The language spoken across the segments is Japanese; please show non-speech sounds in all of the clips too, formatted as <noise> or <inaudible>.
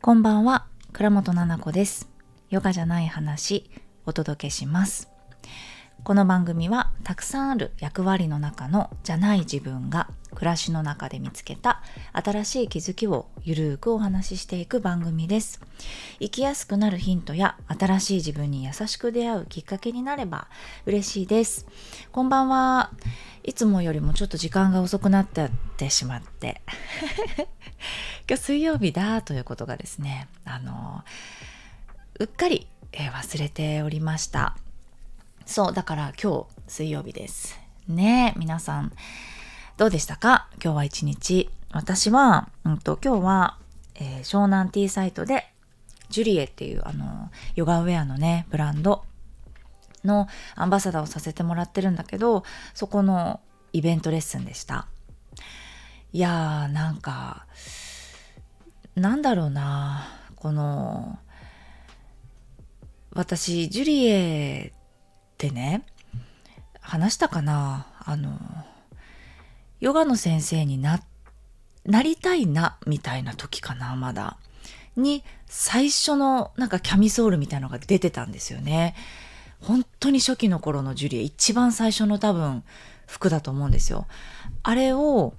こんばんは、倉本々子です。ヨガじゃない話、お届けします。この番組は、たくさんある役割の中のじゃない自分が暮らしの中で見つけた新しい気づきをゆるーくお話ししていく番組です。生きやすくなるヒントや新しい自分に優しく出会うきっかけになれば嬉しいです。こんばんは。いつもよりもちょっと時間が遅くなってってしまって。<laughs> 今日水曜日だということがですね、あの、うっかり、えー忘れておりました。そう、だから今日水曜日です。ね皆さん、どうでしたか？今日は一日。私は、うんと、今日は、えー湘南ティーサイトで、ジュリエっていう、あの、ヨガウェアのね、ブランドのアンバサダーをさせてもらってるんだけど、そこのイベントレッスンでした。いやー、なんか、なんだろうな、この、私、ジュリエってね、話したかな？あの、ヨガの先生にな、なりたいな、みたいな時かな、まだ。に、最初のなんかキャミソールみたいのが出てたんですよね。本当に初期の頃のジュリエ、一番最初の多分服だと思うんですよ。あれを、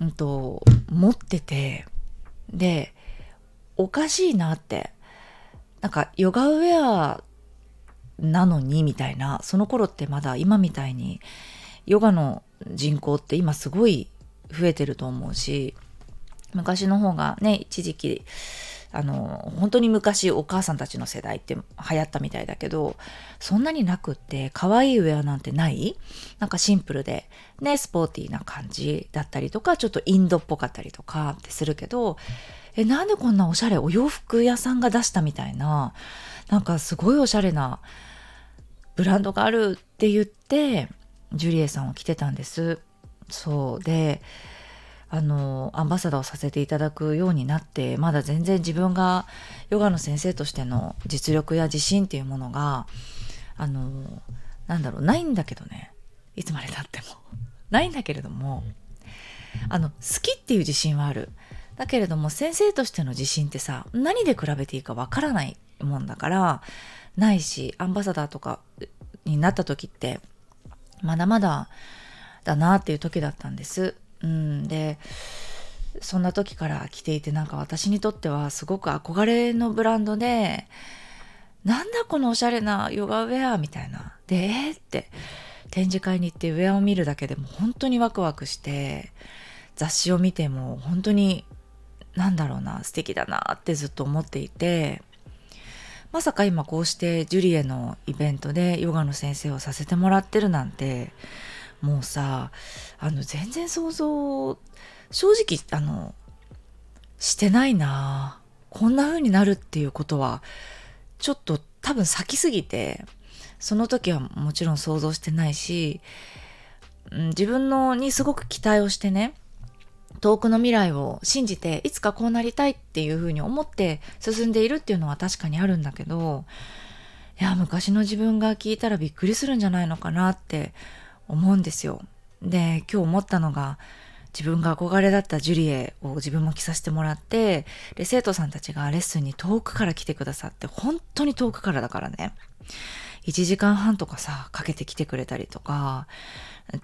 うんと、持ってて、で、おかしいなって。なんか、ヨガウェアなのに、みたいな。その頃ってまだ今みたいに、ヨガの人口って今すごい増えてると思うし、昔の方がね、一時期、あの、本当に昔お母さんたちの世代って流行ったみたいだけど、そんなになくって、可愛いウェアなんてない？なんかシンプルで、ね、スポーティーな感じだったりとか、ちょっとインドっぽかったりとかってするけど、え、なんでこんなおしゃれお洋服屋さんが出したみたいな、なんかすごいおしゃれなブランドがあるって言って、ジュリエさんを着てたんです。そう。で、あの、アンバサダーをさせていただくようになって、まだ全然自分がヨガの先生としての実力や自信っていうものが、あの、なんだろう、ないんだけどね。いつまで経っても。<laughs> ないんだけれども、あの、好きっていう自信はある。だけれども、先生としての自信ってさ、何で比べていいかわからないもんだから、ないし、アンバサダーとかになった時って、まだまだだなっていう時だったんです。うん、で、そんな時から着ていてなんか私にとってはすごく憧れのブランドで、なんだこのおしゃれなヨガウェアみたいな。で、えーって展示会に行ってウェアを見るだけでも本当にワクワクして、雑誌を見ても本当になんだろうな、素敵だなってずっと思っていて、まさか今こうしてジュリエのイベントでヨガの先生をさせてもらってるなんて、もうさ、あの全然想像、正直あの、してないな。こんな風になるっていうことは、ちょっと多分先すぎて、その時はもちろん想像してないし、自分のにすごく期待をしてね、遠くの未来を信じて、いつかこうなりたいっていうふうに思って進んでいるっていうのは確かにあるんだけど、いや、昔の自分が聞いたらびっくりするんじゃないのかなって思うんですよ。で、今日思ったのが、自分が憧れだったジュリエを自分も着させてもらって、で、生徒さんたちがレッスンに遠くから来てくださって、本当に遠くからだからね。1時間半とかさ、かけて来てくれたりとか、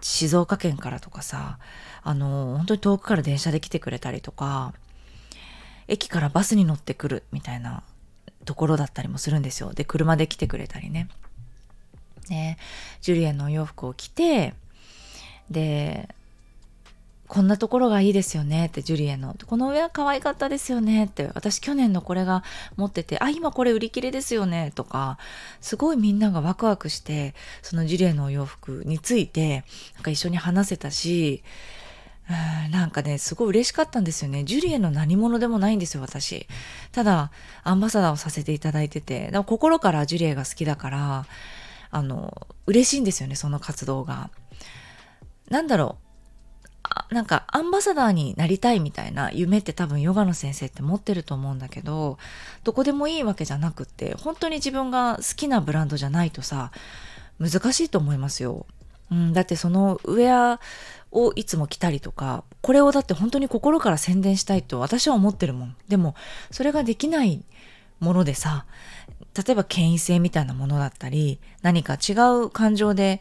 静岡県からとかさ、あの、本当に遠くから電車で来てくれたりとか、駅からバスに乗ってくるみたいなところだったりもするんですよ。で、車で来てくれたりね。ね、ジュリエのお洋服を着て、で、こんなところがいいですよねって、ジュリエの。この上は可愛かったですよねって。私去年のこれが持ってて、あ、今これ売り切れですよねとか、すごいみんながワクワクして、そのジュリエのお洋服について、なんか一緒に話せたし、うんなんかね、すごい嬉しかったんですよね。ジュリエの何者でもないんですよ、私。ただ、アンバサダーをさせていただいてて、でも心からジュリエが好きだから、あの、嬉しいんですよね、その活動が。なんだろう。なんかアンバサダーになりたいみたいな夢って多分ヨガの先生って持ってると思うんだけど、どこでもいいわけじゃなくって、本当に自分が好きなブランドじゃないとさ、難しいと思いますよ。うん、だってそのウェアをいつも着たりとか、これをだって本当に心から宣伝したいと私は思ってるもん。でも、それができないものでさ、例えば権威性みたいなものだったり、何か違う感情で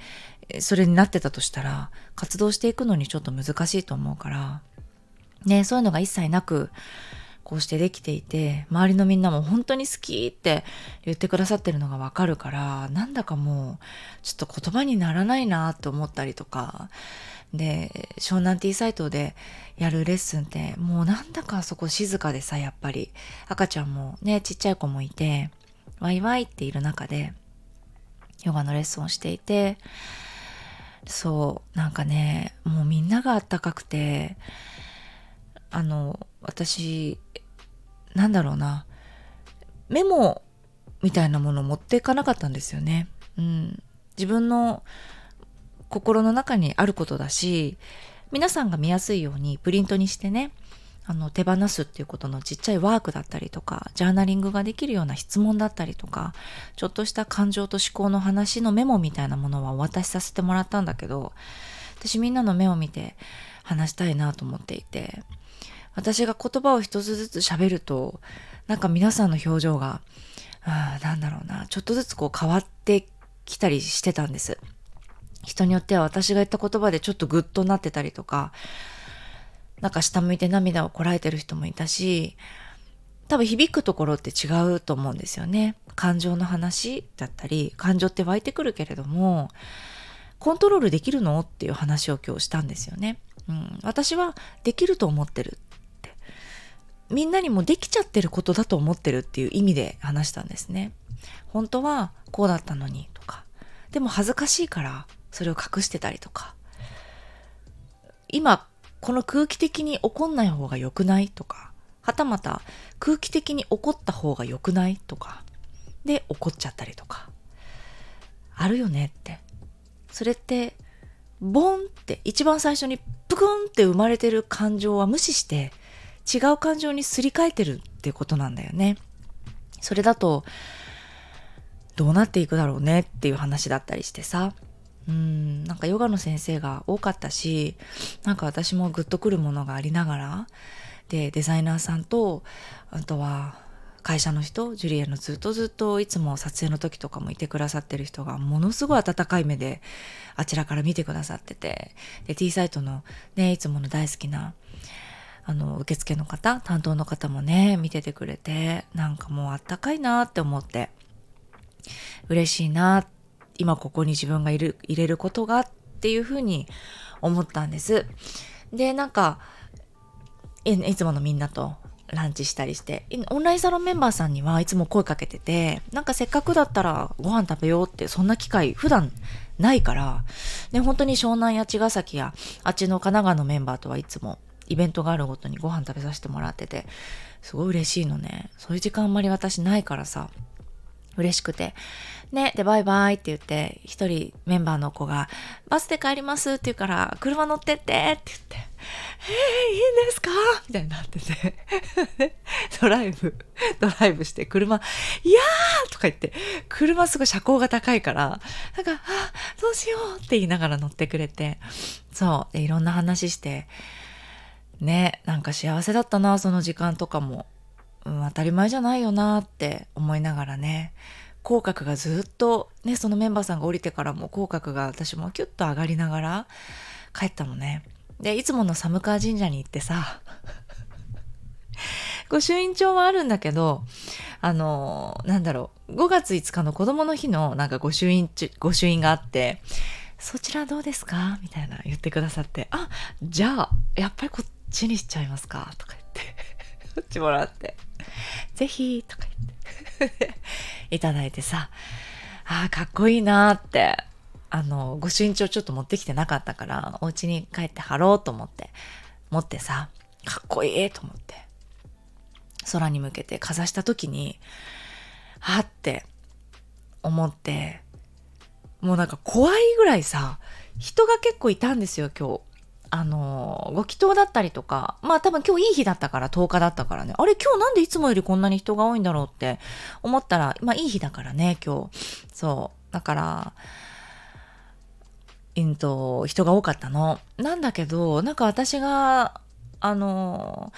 それになってたとしたら、活動していくのにちょっと難しいと思うから、ね、そういうのが一切なく、こうしてできていて、周りのみんなも本当に好きって言ってくださってるのがわかるから、なんだかもう、ちょっと言葉にならないなって思ったりとか、で、湘南ティサイトでやるレッスンって、もうなんだかそこ静かでさ、やっぱり、赤ちゃんもね、ちっちゃい子もいて、ワイワイっている中で、ヨガのレッスンをしていて、そう、なんかね、もうみんながあったかくて、あの、私、なんだろうな、メモみたいなものを持っていかなかったんですよね。うん。自分の心の中にあることだし、皆さんが見やすいようにプリントにしてね、あの、手放すっていうことのちっちゃいワークだったりとか、ジャーナリングができるような質問だったりとか、ちょっとした感情と思考の話のメモみたいなものはお渡しさせてもらったんだけど、私みんなの目を見て話したいなと思っていて、私が言葉を一つずつ喋ると、なんか皆さんの表情が、なんだろうな、ちょっとずつこう変わってきたりしてたんです。人によっては私が言った言葉でちょっとグッとなってたりとか、なんか下向いて涙をこらえてる人もいたし、多分響くところって違うと思うんですよね。感情の話だったり、感情って湧いてくるけれども、コントロールできるのっていう話を今日したんですよね。うん、私はできると思ってるって。みんなにもできちゃってることだと思ってるっていう意味で話したんですね。本当はこうだったのにとか。でも恥ずかしいからそれを隠してたりとか。今この空気的に怒んない方が良くないとか、はたまた空気的に怒った方が良くないとか、で怒っちゃったりとか、あるよねって。それって、ボンって一番最初にプクンって生まれてる感情は無視して違う感情にすり替えてるってことなんだよね。それだとどうなっていくだろうねっていう話だったりしてさ。うん、なんかヨガの先生が多かったし、なんか私もグッとくるものがありながら、で、デザイナーさんと、あとは会社の人、ジュリエのずっとずっといつも撮影の時とかもいてくださってる人がものすごい温かい目であちらから見てくださってて、で、T サイトのね、いつもの大好きな、あの、受付の方、担当の方もね、見ててくれて、なんかもうあったかいなって思って、嬉しいなっ今ここに自分がいる、入れることがっていうふうに思ったんです。で、なんか、いつものみんなとランチしたりして、オンラインサロンメンバーさんにはいつも声かけてて、なんかせっかくだったらご飯食べようってそんな機会普段ないから、ね、本当に湘南や茅ヶ崎やあっちの神奈川のメンバーとはいつもイベントがあるごとにご飯食べさせてもらってて、すごい嬉しいのね。そういう時間あんまり私ないからさ、嬉しくて。ね、で、バイバイって言って、一人メンバーの子が、バスで帰りますって言うから、車乗ってってって言って、えー、いいんですか？みたいになってて。<laughs> ドライブ、ドライブして車、いやーとか言って、車すごい車高が高いから、なんか、あ、どうしようって言いながら乗ってくれて、そう、でいろんな話して、ね、なんか幸せだったな、その時間とかも。うん、当たり前じゃないよなって思いながらね。口角がずっとねそのメンバーさんが降りてからも口角が私もキュッと上がりながら帰ったのね。でいつもの寒川神社に行ってさ <laughs> 御朱印帳はあるんだけどあのなんだろう5月5日の子供の日のなんか御朱印御朱印があってそちらどうですか？みたいな言ってくださってあじゃあやっぱりこっちにしちゃいますか？とか言って <laughs> こっちもらってぜひ、とか <laughs> いただいてさ、ああ、かっこいいなって、あの、ご身長ちょっと持ってきてなかったから、お家に帰って貼ろうと思って、持ってさ、かっこいいと思って、空に向けてかざした時に、はって思って、もうなんか怖いぐらいさ、人が結構いたんですよ、今日。あの、ご祈祷だったりとか、まあ多分今日いい日だったから10日だったからね、あれ今日なんでいつもよりこんなに人が多いんだろうって思ったら、まあいい日だからね、今日。そう。だから、うんと、人が多かったの。なんだけど、なんか私が、あの、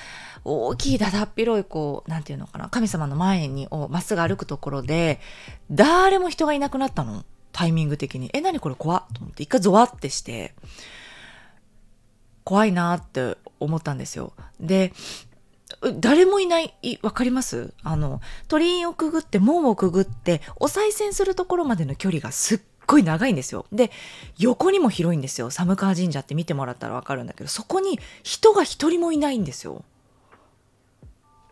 大きいだだっ広い、こう、なんていうのかな、神様の前に、をまっすぐ歩くところで、誰も人がいなくなったの。タイミング的に。え、何これ怖っと思って、一回ゾワってして、怖いなって思ったんですよ。で、誰もいない、わかります？あの、鳥居をくぐって、門をくぐって、お賽銭するところまでの距離がすっごい長いんですよ。で、横にも広いんですよ。寒川神社って見てもらったらわかるんだけど、そこに人が一人もいないんですよ。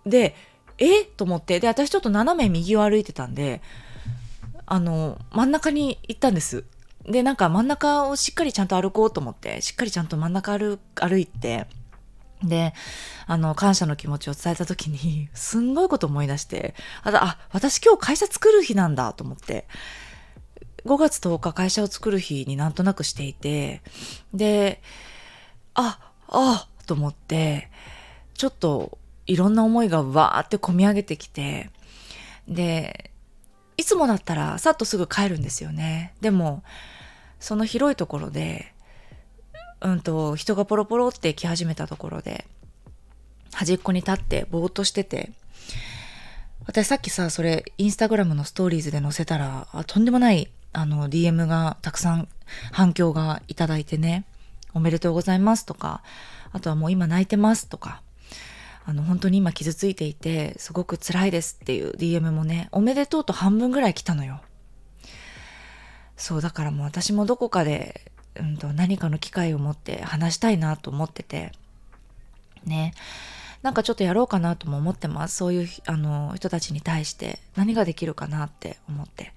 で、え？と思って、で、私ちょっと斜め右を歩いてたんで、あの、真ん中に行ったんです。で、なんか真ん中をしっかりちゃんと歩こうと思って、しっかりちゃんと真ん中歩歩いて、で、あの、感謝の気持ちを伝えた時に、<laughs> すんごいこと思い出して、あ、あ私今日会社作る日なんだと思って、5月10日会社を作る日になんとなくしていて、で、あ、あ、と思って、ちょっといろんな思いがわーって込み上げてきて、で、いつもだったらさっとすぐ帰るんですよね。でも、その広いところで、うんと、人がポロポロって来始めたところで、端っこに立ってぼーっとしてて、私さっきさ、それ、インスタグラムのストーリーズで載せたら、とんでもない、あの、DM がたくさん反響がいただいてね、おめでとうございますとか、あとはもう今泣いてますとか、あの、本当に今傷ついていて、すごく辛いですっていう DM もね、おめでとうと半分ぐらい来たのよ。そう、だからもう私もどこかで、うんと、何かの機会を持って話したいなと思ってて、ね。なんかちょっとやろうかなとも思ってます。そういう、あの、人たちに対して何ができるかなって思って、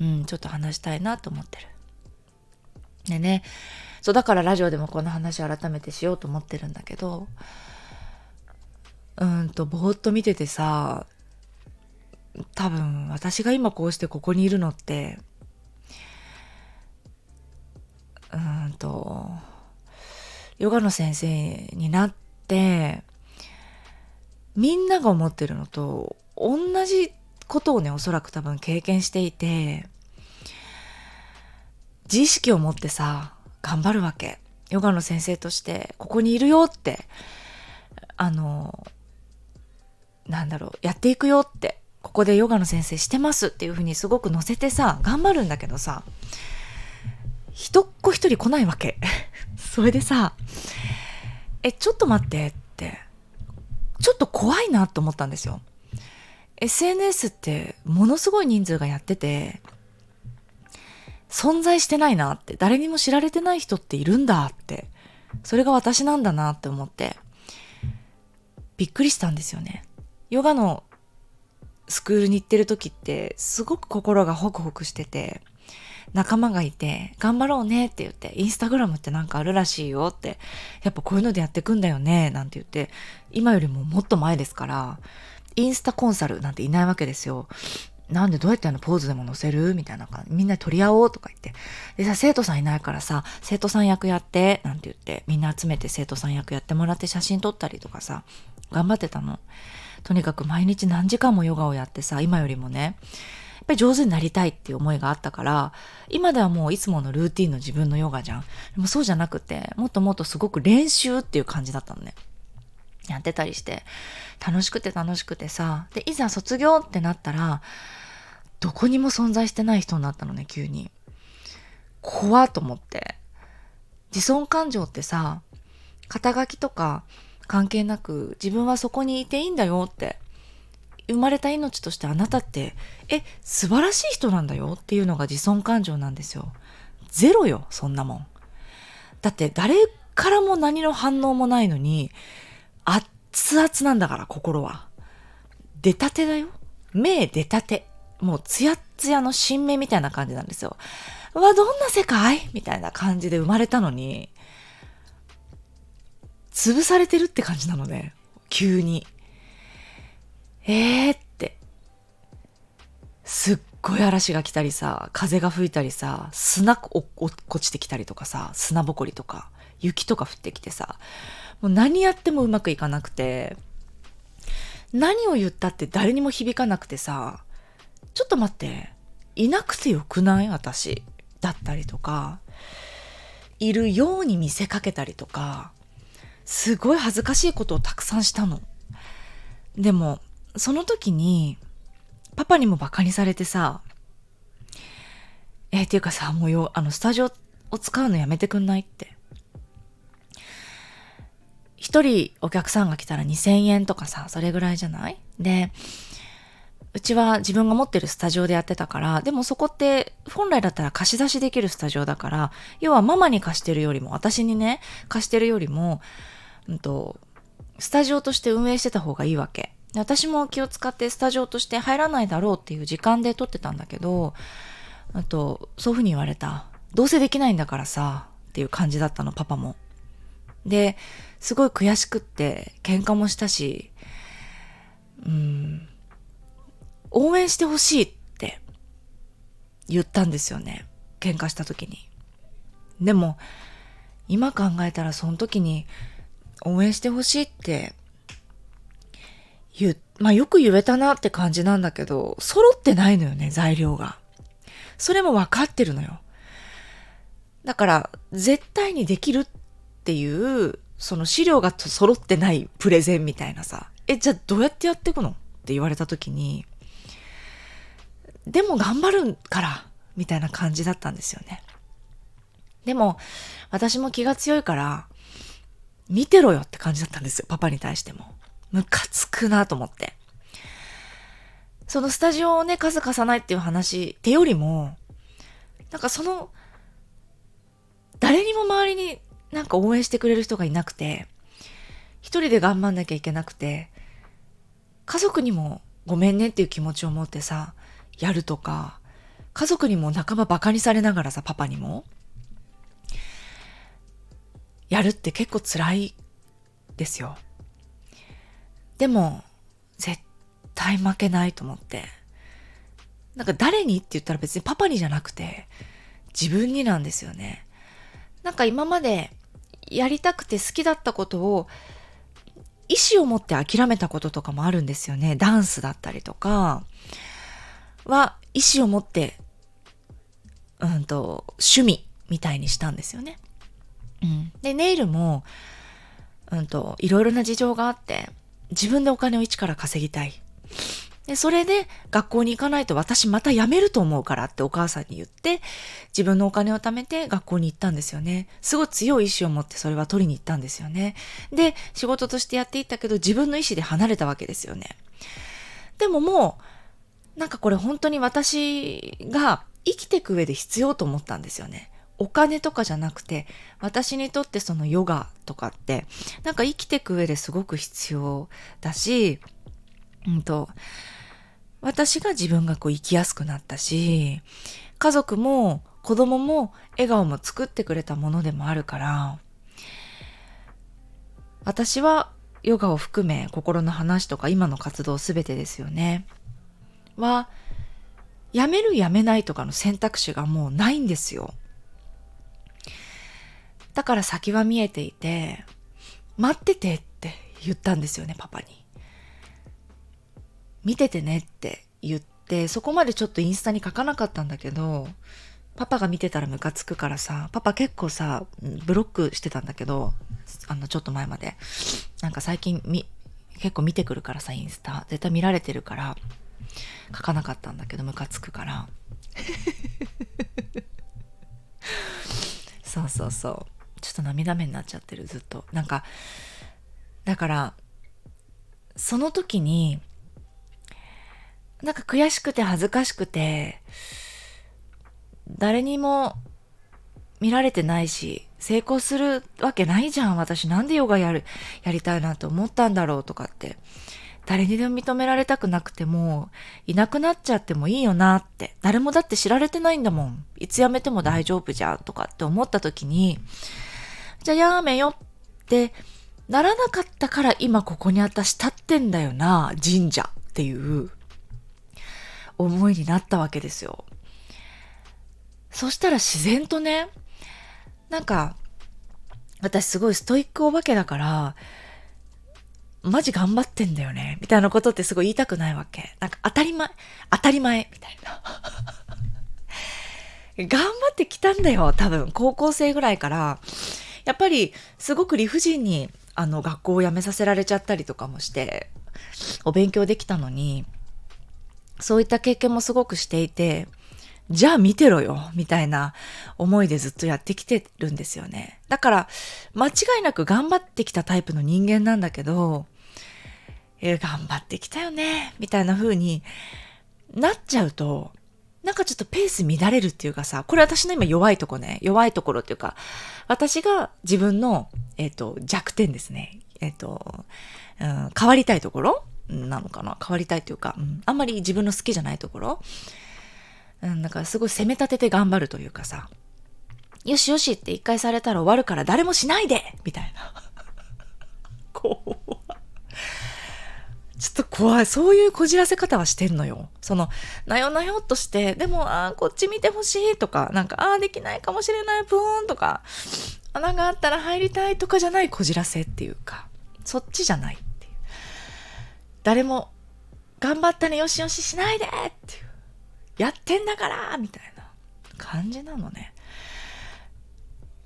うん、ちょっと話したいなと思ってる。でね、そう、だからラジオでもこの話改めてしようと思ってるんだけど、うんと、ぼーっと見ててさ、多分私が今こうしてここにいるのって、ヨガの先生になって、みんなが思ってるのと同じことをね、おそらく多分経験していて、自意識を持ってさ、頑張るわけ。ヨガの先生として、ここにいるよって、あの、なんだろう、やっていくよって、ここでヨガの先生してますっていうふうにすごく乗せてさ、頑張るんだけどさ、一っ子一人来ないわけ。<laughs> それでさ、え、ちょっと待ってって、ちょっと怖いなと思ったんですよ。SNS ってものすごい人数がやってて、存在してないなって、誰にも知られてない人っているんだって、それが私なんだなって思って、びっくりしたんですよね。ヨガのスクールに行ってる時ってすごく心がホクホクしてて仲間がいて頑張ろうねって言ってインスタグラムってなんかあるらしいよってやっぱこういうのでやってくんだよねなんて言って今よりももっと前ですからインスタコンサルなんていないわけですよ。なんでどうやってあのポーズでも載せる？みたいな感じ。みんな取り合おうとか言って。でさ、生徒さんいないからさ、生徒さん役やって、なんて言って、みんな集めて生徒さん役やってもらって写真撮ったりとかさ、頑張ってたの。とにかく毎日何時間もヨガをやってさ、今よりもね、やっぱり上手になりたいっていう思いがあったから、今ではもういつものルーティンの自分のヨガじゃん。でもそうじゃなくて、もっともっとすごく練習っていう感じだったのね。やってたりして、楽しくて楽しくてさ、で、いざ卒業ってなったら、どこにも存在してない人になったのね、急に。怖っと思って。自尊感情ってさ、肩書きとか関係なく自分はそこにいていいんだよって生まれた命としてあなたってえ素晴らしい人なんだよっていうのが自尊感情なんですよ。ゼロよそんなもん。だって誰からも何の反応もないのに熱々なんだから心は。出たてだよ。目出たて。もうツヤツヤの新芽みたいな感じなんですよ。わどんな世界？みたいな感じで生まれたのに潰されてるって感じなのね。急に。えーって。すっごい嵐が来たりさ、風が吹いたりさ、砂落っちてきたりとかさ、砂ぼこりとか、雪とか降ってきてさ、もう何やってもうまくいかなくて、何を言ったって誰にも響かなくてさ、ちょっと待って、いなくてよくない？私。だったりとか、いるように見せかけたりとか、すごい恥ずかしいことをたくさんしたの。でも、その時に、パパにもバカにされてさ、えー、っていうかさ、もうよ、あの、スタジオを使うのやめてくんないって。一人お客さんが来たら2000円とかさ、それぐらいじゃない？で、うちは自分が持ってるスタジオでやってたから、でもそこって本来だったら貸し出しできるスタジオだから、要はママに貸してるよりも、私にね、貸してるよりも、うんと、スタジオとして運営してた方がいいわけ。私も気を使ってスタジオとして入らないだろうっていう時間で撮ってたんだけど、あと、そうふうに言われた。どうせできないんだからさ、っていう感じだったの、パパも。で、すごい悔しくって、喧嘩もしたし、うん、応援してほしいって言ったんですよね。喧嘩した時に。でも、今考えたらその時に応援してほしいって言う、まあよく言えたなって感じなんだけど、揃ってないのよね、材料が。それも分かってるのよ。だから、絶対にできるっていう、その資料が揃ってないプレゼンみたいなさ、え、じゃあどうやってやっていくの？って言われた時に、でも頑張るから、みたいな感じだったんですよね。でも、私も気が強いから、見てろよって感じだったんですよ、パパに対しても。ムカつくなと思って。そのスタジオをね、数貸さないっていう話ってよりも、なんかその、誰にも周りになんか応援してくれる人がいなくて、一人で頑張んなきゃいけなくて、家族にもごめんねっていう気持ちを持ってさ、やるとか、家族にも仲間馬鹿にされながらさ、パパにも、やるって結構辛いですよ。でも、絶対負けないと思って。なんか誰にって言ったら別にパパにじゃなくて、自分になんですよね。なんか今までやりたくて好きだったことを、意志を持って諦めたこととかもあるんですよね。ダンスだったりとか、は意志を持って、うんと、趣味みたいにしたんですよね。うん。で、ネイルも、うんと、いろいろな事情があって、自分でお金を一から稼ぎたい。で、それで学校に行かないと私また辞めると思うからってお母さんに言って、自分のお金を貯めて学校に行ったんですよね。すごい強い意志を持ってそれは取りに行ったんですよね。で、仕事としてやっていったけど自分の意志で離れたわけですよね。でももう、なんかこれ本当に私が生きていく上で必要と思ったんですよね。お金とかじゃなくて、私にとってそのヨガとかって、なんか生きていく上ですごく必要だし、うんと、私が自分がこう生きやすくなったし、家族も子供も笑顔も作ってくれたものでもあるから、私はヨガを含め心の話とか今の活動すべてですよね。は、やめるやめないとかの選択肢がもうないんですよ。だから先は見えていて、待っててって言ったんですよね、パパに。見ててねって言って、そこまでちょっとインスタに書かなかったんだけど、パパが見てたらムカつくからさ、パパ結構さ、ブロックしてたんだけど、あの、ちょっと前まで。なんか最近み、結構見てくるからさ、インスタ。絶対見られてるから、書かなかったんだけど、ムカつくから。<laughs> そうそうそう。ちょっと涙目になっちゃってるずっとなんかだからその時になんか悔しくて恥ずかしくて誰にも見られてないし成功するわけないじゃん私なんでヨガやるやりたいなと思ったんだろうとかって誰にでも認められたくなくても、いなくなっちゃってもいいよなって。誰もだって知られてないんだもん。いつ辞めても大丈夫じゃんとかって思った時に、じゃあやめよってならなかったから今ここに私立ってんだよな、神社っていう思いになったわけですよ。そしたら自然とね、なんか、私すごいストイックお化けだから、マジ頑張ってんだよね、みたいなことってすごい言いたくないわけ。なんか当たり前、当たり前、みたいな。<laughs> 頑張ってきたんだよ、多分。高校生ぐらいから。やっぱり、すごく理不尽に、あの、学校を辞めさせられちゃったりとかもして、お勉強できたのに、そういった経験もすごくしていて、じゃあ見てろよ、みたいな思いでずっとやってきてるんですよね。だから、間違いなく頑張ってきたタイプの人間なんだけど、え、頑張ってきたよね、みたいな風になっちゃうと、なんかちょっとペース乱れるっていうかさ、これ私の今弱いとこね、弱いところっていうか、私が自分の、えっ、ー、と、弱点ですね。えっ、ー、と、うん、変わりたいところ？なのかな？変わりたいというか、うん、あんまり自分の好きじゃないところ？うん、だからすごい攻め立てて頑張るというかさ、よしよしって一回されたら終わるから誰もしないでみたいな。怖ちょっと怖い。そういうこじらせ方はしてんのよ。その、なよなよっとして、でも、ああ、こっち見てほしいとか、なんか、ああ、できないかもしれない、ブーンとか、穴があったら入りたいとかじゃないこじらせっていうか、そっちじゃないっていう。誰も、頑張ったね、よしよししないでっていう。やってんだからみたいな感じなのね。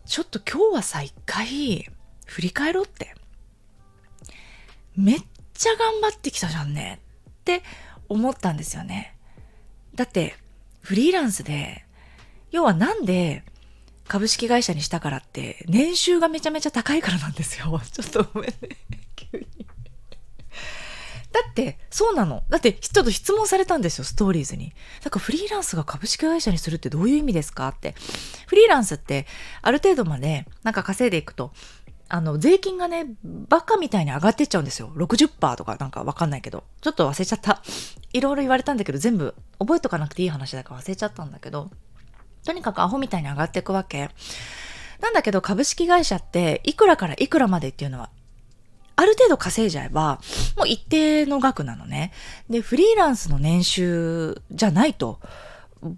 ちょっと今日はさ、一回振り返ろうって。めっちゃ頑張ってきたじゃんねって思ったんですよね。だって、フリーランスで、要はなんで株式会社にしたからって、年収がめちゃめちゃ高いからなんですよ。<laughs> ちょっとごめんね。<laughs> 急に。だって、そうなの。だって、ちょっと質問されたんですよ、ストーリーズに。だかフリーランスが株式会社にするってどういう意味ですかって。フリーランスって、ある程度まで、なんか稼いでいくと、あの、税金がね、バカみたいに上がってっちゃうんですよ。60%とかなんかわかんないけど。ちょっと忘れちゃった。いろいろ言われたんだけど、全部覚えとかなくていい話だから忘れちゃったんだけど、とにかくアホみたいに上がっていくわけ。なんだけど株式会社っていくらからいくらまでっていうのはある程度稼いじゃえば、もう一定の額なのね。で、フリーランスの年収じゃないと、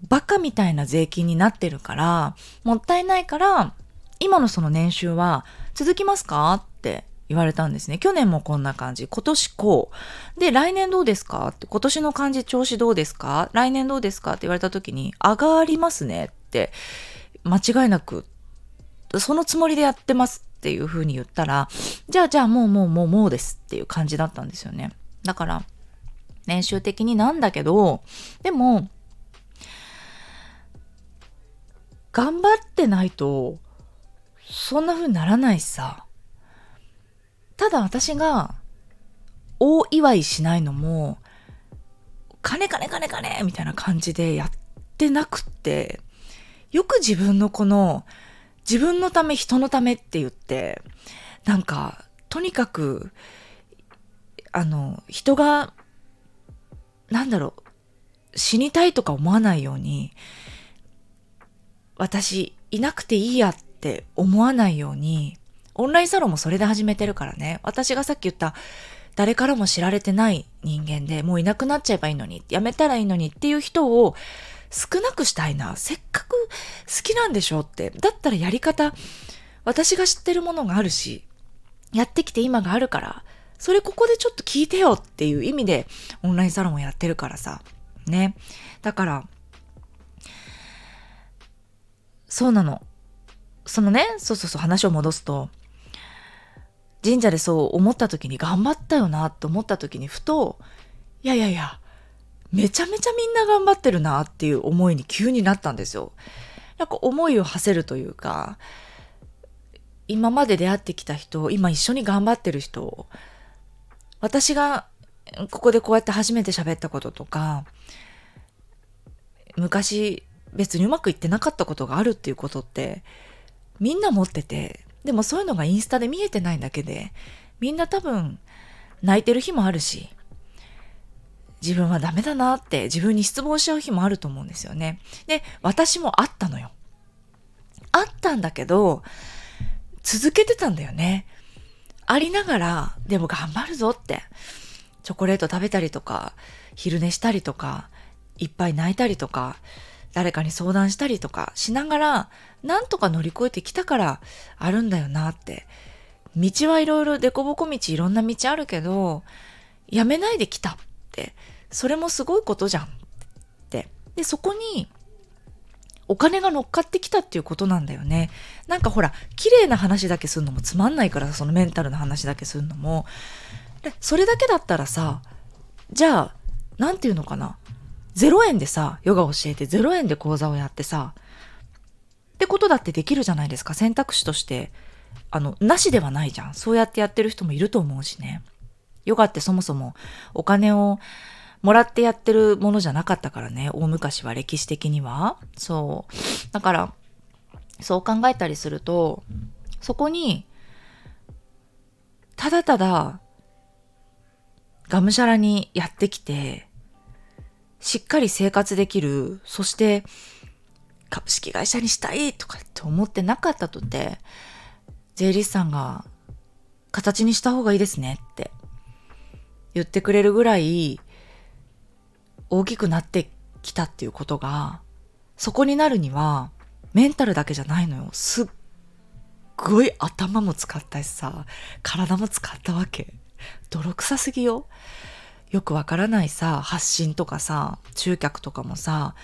バカみたいな税金になってるから、もったいないから、今のその年収は続きますか？って言われたんですね。去年もこんな感じ。今年こう。で、来年どうですか？って、今年の感じ調子どうですか？来年どうですか？って言われた時に、上がりますねって、間違いなく、そのつもりでやってますっていう風に言ったら、じゃあじゃあもうもうもうもうですっていう感じだったんですよね。だから、年収的になんだけど、でも、頑張ってないと、そんな風にならないしさ。ただ私が、大祝いしないのも、金金金金みたいな感じでやってなくって、よく自分のこの自分のため人のためって言って、なんか、とにかく、あの、人が、なんだろう、死にたいとか思わないように、私いなくていいやって思わないように、オンラインサロンもそれで始めてるからね。私がさっき言った誰からも知られてない人間でもういなくなっちゃえばいいのに、やめたらいいのにっていう人を少なくしたいな。せっかく好きなんでしょって。だったらやり方、私が知ってるものがあるし、やってきて今があるから、それここでちょっと聞いてよっていう意味でオンラインサロンをやってるからさ。ね。だから、そうなの。そのね、そうそうそう話を戻すと、神社でそう思った時に頑張ったよなって思った時にふと、いやいやいや、めちゃめちゃみんな頑張ってるなっていう思いに急になったんですよ。なんか思いを馳せるというか、今まで出会ってきた人、今一緒に頑張ってる人、私がここでこうやって初めて喋ったこととか、昔別にうまくいってなかったことがあるっていうことってみんな持ってて、でもそういうのがインスタで見えてないだけで、みんな多分泣いてる日もあるし、自分はダメだなって自分に失望しちゃう日もあると思うんですよね。で、私もあったのよ。あったんだけど、続けてたんだよね。ありながら、でも頑張るぞって。チョコレート食べたりとか、昼寝したりとか、いっぱい泣いたりとか、誰かに相談したりとかしながら、なんとか乗り越えてきたからあるんだよなって。道はいろいろ凸凹道いろんな道あるけど、やめないで来たって。それもすごいことじゃんって。で、そこにお金が乗っかってきたっていうことなんだよね。なんかほら、綺麗な話だけするのもつまんないから、そのメンタルの話だけするのも。でそれだけだったらさ、じゃあ、なんていうのかな。0円でさ、ヨガ教えて0円で講座をやってさ、ってことだってできるじゃないですか。選択肢として。あの、なしではないじゃん。そうやってやってる人もいると思うしね。ヨガってそもそもお金をもらってやってるものじゃなかったからね。大昔は歴史的には。そう。だから、そう考えたりすると、そこに、ただただ、がむしゃらにやってきて、しっかり生活できる、そして株式会社にしたいとかって思ってなかったとて、税理士さんが形にした方がいいですねって言ってくれるぐらい大きくなってきたっていうことが、そこになるにはメンタルだけじゃないのよ。すっごい頭も使ったしさ、体も使ったわけ。泥臭すぎよ。よくわからないさ、発信とかさ、集客とかもさ、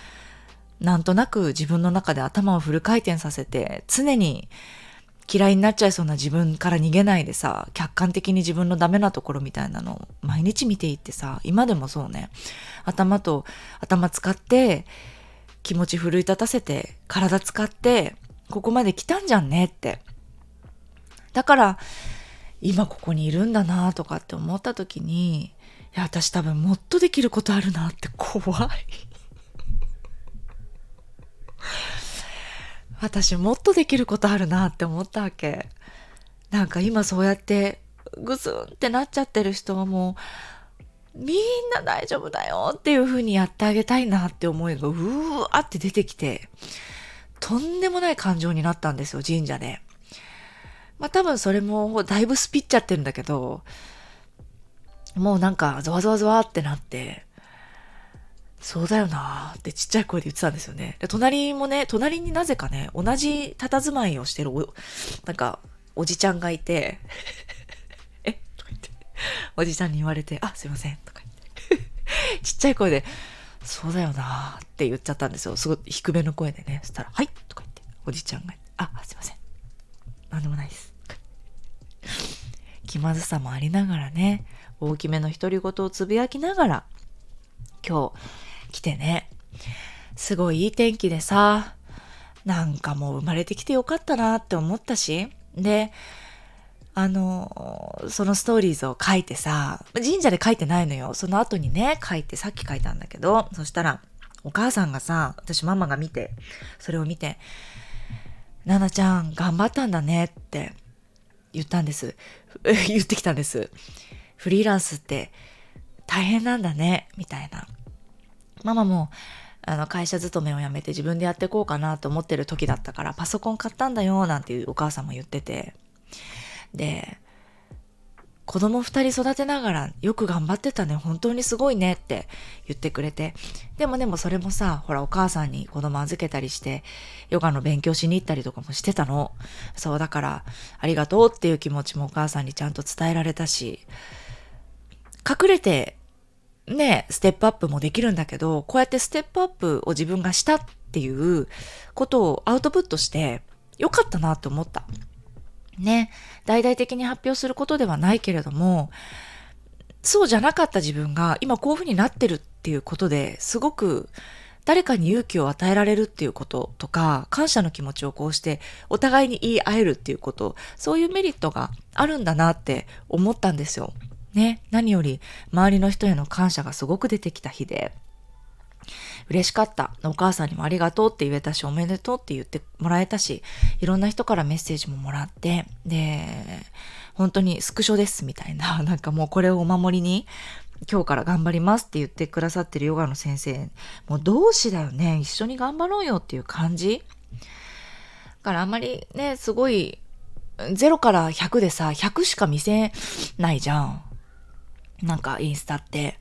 なんとなく自分の中で頭をフル回転させて、常に嫌いになっちゃいそうな自分から逃げないでさ、客観的に自分のダメなところみたいなのを毎日見ていってさ、今でもそうね、頭と頭使って、気持ち奮い立たせて、体使って、ここまで来たんじゃんねって。だから、今ここにいるんだなとかって思った時に、や、私多分もっとできることあるなって怖い。<laughs> 私もっとできることあるなって思ったわけ。なんか今そうやってぐずんってなっちゃってる人はもうみんな大丈夫だよっていう風にやってあげたいなって思いがうーわって出てきてとんでもない感情になったんですよ神社で。まあ多分それもだいぶスピっちゃってるんだけどもうなんかゾワゾワゾワってなってそうだよなーってちっちゃい声で言ってたんですよね。で、隣もね、隣になぜかね、同じ佇まいをしてるお、なんか、おじちゃんがいて、<laughs> え？とか言って、おじちゃんに言われて、あ、すいません、とか言って、<laughs> ちっちゃい声で、そうだよなーって言っちゃったんですよ。すごい低めの声でね。そしたら、はい、とか言って、おじちゃんが、あ、すいません。なんでもないです。まずさもありながらね、大きめの独り言をつぶやきながら、今日、来てね。すごいいい天気でさ、なんかもう生まれてきてよかったなって思ったし、で、あの、そのストーリーズを書いてさ、神社で書いてないのよ。その後にね、書いて、さっき書いたんだけど、そしたら、お母さんがさ、私ママが見て、それを見て、ななちゃん頑張ったんだねって言ったんです。<laughs> 言ってきたんです。フリーランスって大変なんだね、みたいな。ママもあの会社勤めを辞めて自分でやっていこうかなと思ってる時だったからパソコン買ったんだよなんていうお母さんも言っててで子供二人育てながらよく頑張ってたね。本当にすごいねって言ってくれて。でもでもそれもさほらお母さんに子供預けたりしてヨガの勉強しに行ったりとかもしてたの。そうだからありがとうっていう気持ちもお母さんにちゃんと伝えられたし隠れてね、ステップアップもできるんだけど、こうやってステップアップを自分がしたっていうことをアウトプットして、よかったなって思った。ね、大々的に発表することではないけれども、そうじゃなかった自分が今こういうふうになってるっていうことですごく誰かに勇気を与えられるっていうこととか、感謝の気持ちをこうしてお互いに言い合えるっていうこと、そういうメリットがあるんだなって思ったんですよ。ね、何より周りの人への感謝がすごく出てきた日で、嬉しかった。お母さんにもありがとうって言えたし、おめでとうって言ってもらえたし、いろんな人からメッセージももらって、で、本当にスクショですみたいな、<laughs> なんかもうこれをお守りに、今日から頑張りますって言ってくださってるヨガの先生、もう同志だよね。一緒に頑張ろうよっていう感じ。だからあんまりね、すごい、0から100でさ、100しか見せないじゃん。なんかインスタって。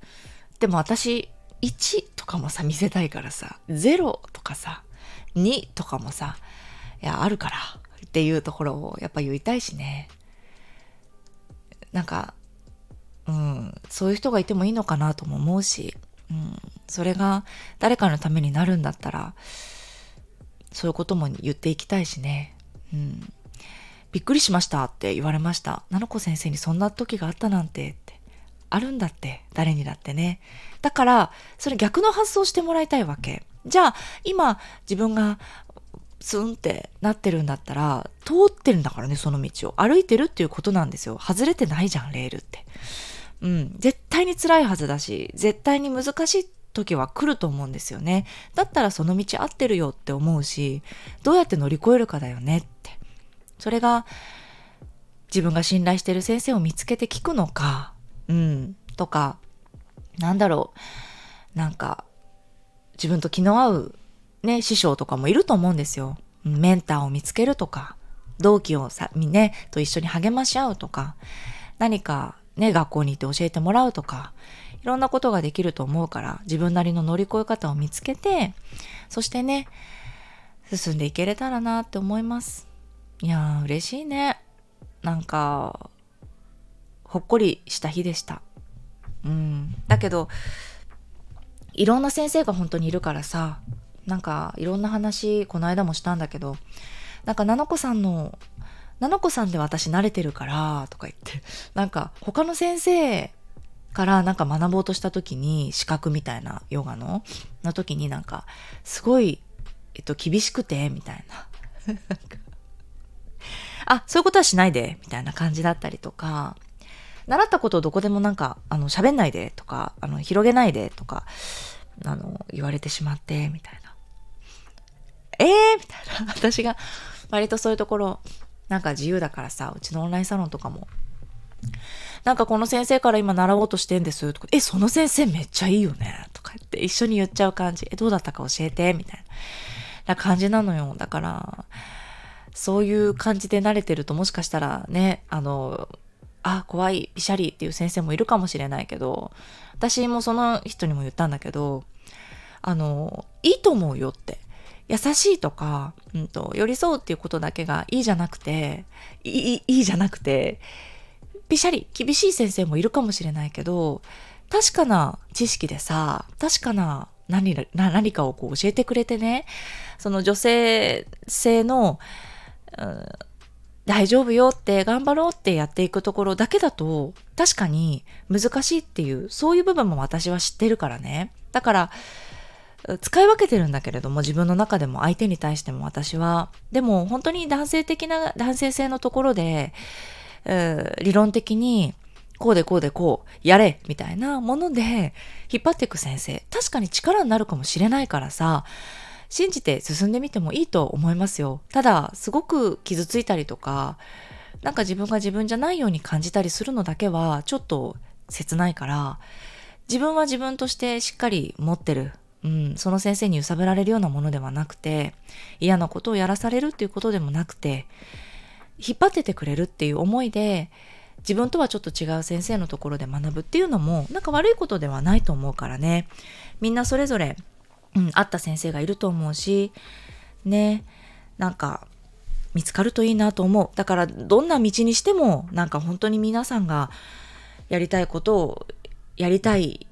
でも私、1とかもさ、見せたいからさ、0とかさ、2とかもさ、いや、あるからっていうところをやっぱ言いたいしね。なんか、うん、そういう人がいてもいいのかなとも思うし、うん、それが誰かのためになるんだったら、そういうことも言っていきたいしね。うん。びっくりしましたって言われました。なのこ先生にそんな時があったなんて。あるんだって、誰にだってね。だから、それ逆の発想してもらいたいわけ。じゃあ、今、自分が、スンってなってるんだったら、通ってるんだからね、その道を。歩いてるっていうことなんですよ。外れてないじゃん、レールって。うん。絶対に辛いはずだし、絶対に難しい時は来ると思うんですよね。だったらその道合ってるよって思うし、どうやって乗り越えるかだよねって。それが、自分が信頼してる先生を見つけて聞くのか、うん、とか、なんだろう、なんか、自分と気の合う、ね、師匠とかもいると思うんですよ。メンターを見つけるとか、同期をさ、ね、と一緒に励まし合うとか、何かね、学校に行って教えてもらうとか、いろんなことができると思うから、自分なりの乗り越え方を見つけて、そしてね、進んでいけれたらなって思います。いやー、嬉しいね。なんか、ほっこりした日でした。うん。だけど、いろんな先生が本当にいるからさ、なんかいろんな話、この間もしたんだけど、なんか、なのこさんの、なのこさんで私慣れてるから、とか言って、なんか他の先生からなんか学ぼうとした時に、資格みたいなヨガの、の時になんか、すごい、えっと、厳しくて、みたいな。<laughs> あ、そういうことはしないで、みたいな感じだったりとか、習ったことをどこでもなんか、あの、喋んないでとか、あの、広げないでとか、あの、言われてしまって、みたいな。えーみたいな。<laughs> 私が、割とそういうところ、なんか自由だからさ、うちのオンラインサロンとかも、なんかこの先生から今習おうとしてんですとか、え、その先生めっちゃいいよねとか言って一緒に言っちゃう感じ。え、どうだったか教えてみたいな。な感じなのよ。だから、そういう感じで慣れてるともしかしたらね、あの、あ、怖い、ピシャリっていう先生もいるかもしれないけど、私もその人にも言ったんだけど、あの、いいと思うよって。優しいとか、うんと、寄り添うっていうことだけがいいじゃなくて、いい、いいじゃなくて、ピシャリ、厳しい先生もいるかもしれないけど、確かな知識でさ、確かな何何かをこう教えてくれてね、その女性性の、うん、大丈夫よって頑張ろうってやっていくところだけだと確かに難しいっていうそういう部分も私は知ってるからね。だから使い分けてるんだけれども自分の中でも相手に対しても私は。でも本当に男性的な男性性のところで、理論的にこうでこうでこうやれみたいなもので引っ張っていく先生。確かに力になるかもしれないからさ。信じて進んでみてもいいと思いますよ。ただ、すごく傷ついたりとか、なんか自分が自分じゃないように感じたりするのだけは、ちょっと切ないから、自分は自分としてしっかり持ってる。うん、その先生に揺さぶられるようなものではなくて、嫌なことをやらされるっていうことでもなくて、引っ張っててくれるっていう思いで、自分とはちょっと違う先生のところで学ぶっていうのも、なんか悪いことではないと思うからね。みんなそれぞれうん、会った先生がいると思うし、ね、なんか、見つかるといいなと思う。だから、どんな道にしても、なんか本当に皆さんがやりたいことをやりたい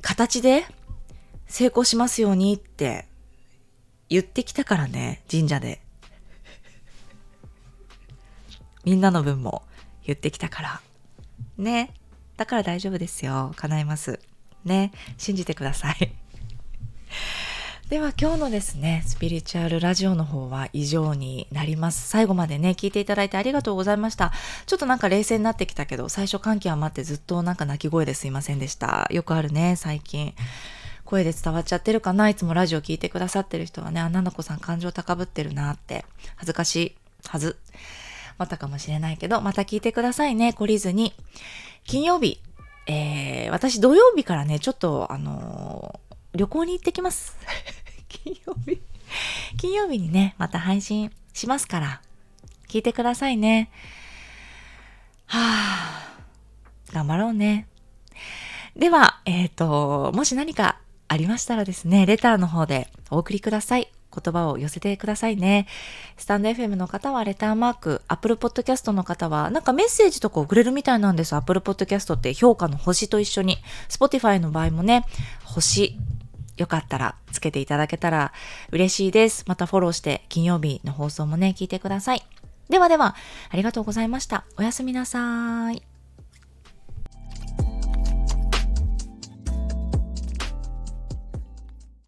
形で成功しますようにって言ってきたからね、神社で。<laughs> みんなの分も言ってきたから。ね。だから大丈夫ですよ。叶います。ね。信じてください。では今日のですね、スピリチュアルラジオの方は以上になります。最後までね、聞いていただいてありがとうございました。ちょっとなんか冷静になってきたけど、最初歓喜は待ってずっとなんか泣き声ですいませんでした。よくあるね、最近。声で伝わっちゃってるかな？いつもラジオ聞いてくださってる人はね、あ、ななこさん感情高ぶってるなって、恥ずかしいはず。またかもしれないけど、また聞いてくださいね、懲りずに。金曜日、えー、私土曜日からね、ちょっとあのー旅行に行ってきます。<laughs> 金曜日。金曜日にね、また配信しますから、聞いてくださいね。はあ、頑張ろうね。では、えっ、ー、と、もし何かありましたらですね、レターの方でお送りください。言葉を寄せてくださいね。スタンド FM の方はレターマーク、Apple Podcast の方はなんかメッセージとか送れるみたいなんです。Apple Podcast って評価の星と一緒に。Spotify の場合もね、星よかったらつけていただけたら嬉しいです。またフォローして金曜日の放送もね、聞いてください。ではでは、ありがとうございました。おやすみなさい。